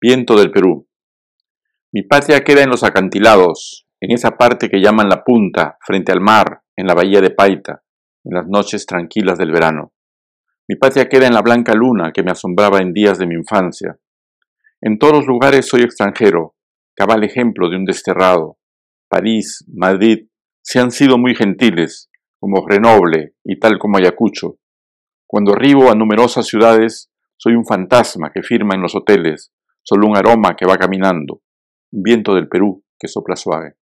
Viento del Perú. Mi patria queda en los acantilados, en esa parte que llaman la punta, frente al mar, en la bahía de Paita, en las noches tranquilas del verano. Mi patria queda en la blanca luna que me asombraba en días de mi infancia. En todos los lugares soy extranjero, cabal ejemplo de un desterrado. París, Madrid, se han sido muy gentiles, como Grenoble y tal como Ayacucho. Cuando arribo a numerosas ciudades, soy un fantasma que firma en los hoteles, solo un aroma que va caminando, un viento del Perú que sopla suave.